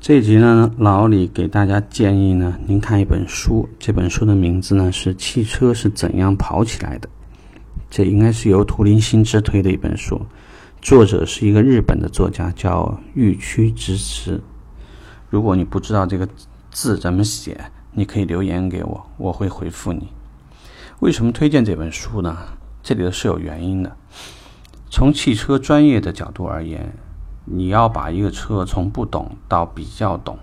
这一集呢，老李给大家建议呢，您看一本书，这本书的名字呢是《汽车是怎样跑起来的》，这应该是由图灵新之推的一本书，作者是一个日本的作家，叫玉区直持。如果你不知道这个字怎么写，你可以留言给我，我会回复你。为什么推荐这本书呢？这里头是有原因的。从汽车专业的角度而言。你要把一个车从不懂到比较懂，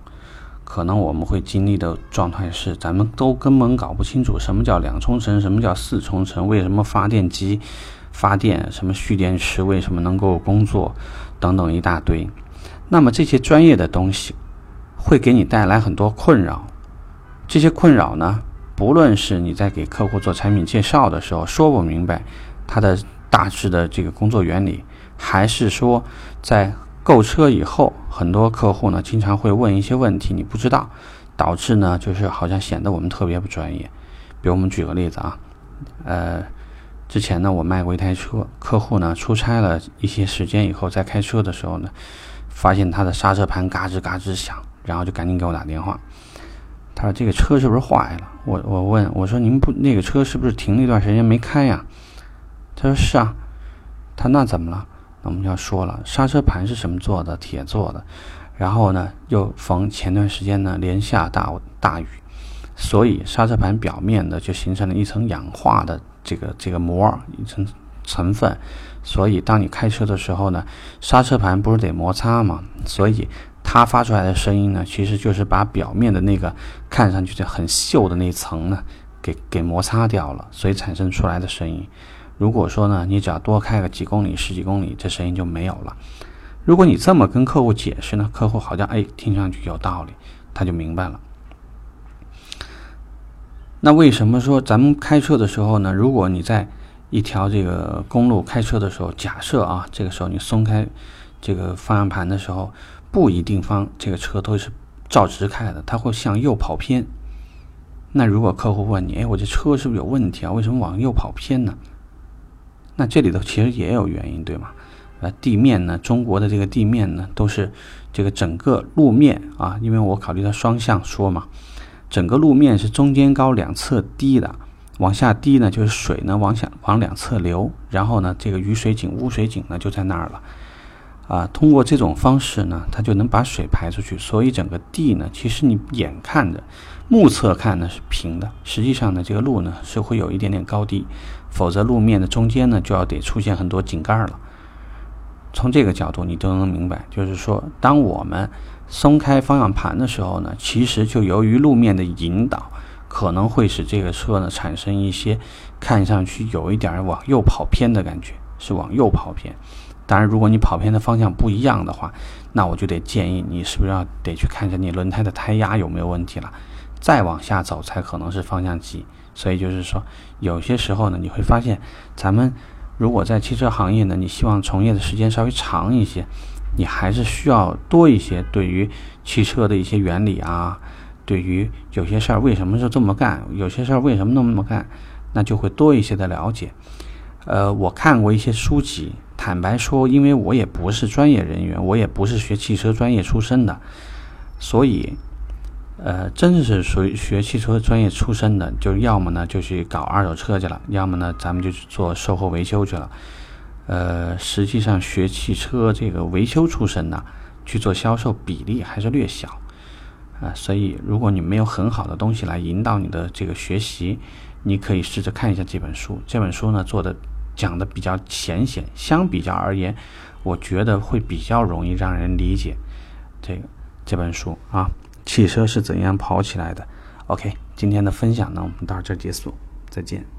可能我们会经历的状态是，咱们都根本搞不清楚什么叫两冲程，什么叫四冲程，为什么发电机发电，什么蓄电池为什么能够工作，等等一大堆。那么这些专业的东西会给你带来很多困扰。这些困扰呢，不论是你在给客户做产品介绍的时候说不明白它的大致的这个工作原理，还是说在购车以后，很多客户呢经常会问一些问题，你不知道，导致呢就是好像显得我们特别不专业。比如我们举个例子啊，呃，之前呢我卖过一台车，客户呢出差了一些时间以后，在开车的时候呢，发现他的刹车盘嘎吱嘎吱响，然后就赶紧给我打电话。他说这个车是不是坏了？我我问我说您不那个车是不是停了一段时间没开呀？他说是啊。他那怎么了？我们要说了，刹车盘是什么做的？铁做的。然后呢，又逢前段时间呢连下大大雨，所以刹车盘表面呢就形成了一层氧化的这个这个膜，一层成分。所以当你开车的时候呢，刹车盘不是得摩擦吗？所以它发出来的声音呢，其实就是把表面的那个看上去就很锈的那层呢，给给摩擦掉了，所以产生出来的声音。如果说呢，你只要多开个几公里、十几公里，这声音就没有了。如果你这么跟客户解释呢，客户好像哎听上去有道理，他就明白了。那为什么说咱们开车的时候呢？如果你在一条这个公路开车的时候，假设啊，这个时候你松开这个方向盘的时候，不一定方这个车都是照直开的，它会向右跑偏。那如果客户问你，哎，我这车是不是有问题啊？为什么往右跑偏呢？那这里头其实也有原因，对吗？呃，地面呢，中国的这个地面呢，都是这个整个路面啊，因为我考虑到双向说嘛，整个路面是中间高、两侧低的，往下低呢，就是水呢往下往两侧流，然后呢，这个雨水井、污水井呢就在那儿了，啊，通过这种方式呢，它就能把水排出去，所以整个地呢，其实你眼看着。目测看呢是平的，实际上呢这个路呢是会有一点点高低，否则路面的中间呢就要得出现很多井盖了。从这个角度你都能明白，就是说当我们松开方向盘的时候呢，其实就由于路面的引导，可能会使这个车呢产生一些看上去有一点往右跑偏的感觉，是往右跑偏。当然，如果你跑偏的方向不一样的话，那我就得建议你是不是要得去看一下你轮胎的胎压有没有问题了。再往下走才可能是方向机，所以就是说，有些时候呢，你会发现，咱们如果在汽车行业呢，你希望从业的时间稍微长一些，你还是需要多一些对于汽车的一些原理啊，对于有些事儿为什么是这么干，有些事儿为什么那么干，那就会多一些的了解。呃，我看过一些书籍，坦白说，因为我也不是专业人员，我也不是学汽车专业出身的，所以。呃，真是属于学汽车专业出身的，就要么呢就去搞二手车去了，要么呢咱们就去做售后维修去了。呃，实际上学汽车这个维修出身的去做销售比例还是略小啊。所以，如果你没有很好的东西来引导你的这个学习，你可以试着看一下这本书。这本书呢做的讲的比较浅显，相比较而言，我觉得会比较容易让人理解这个这本书啊。汽车是怎样跑起来的？OK，今天的分享呢，我们到这结束，再见。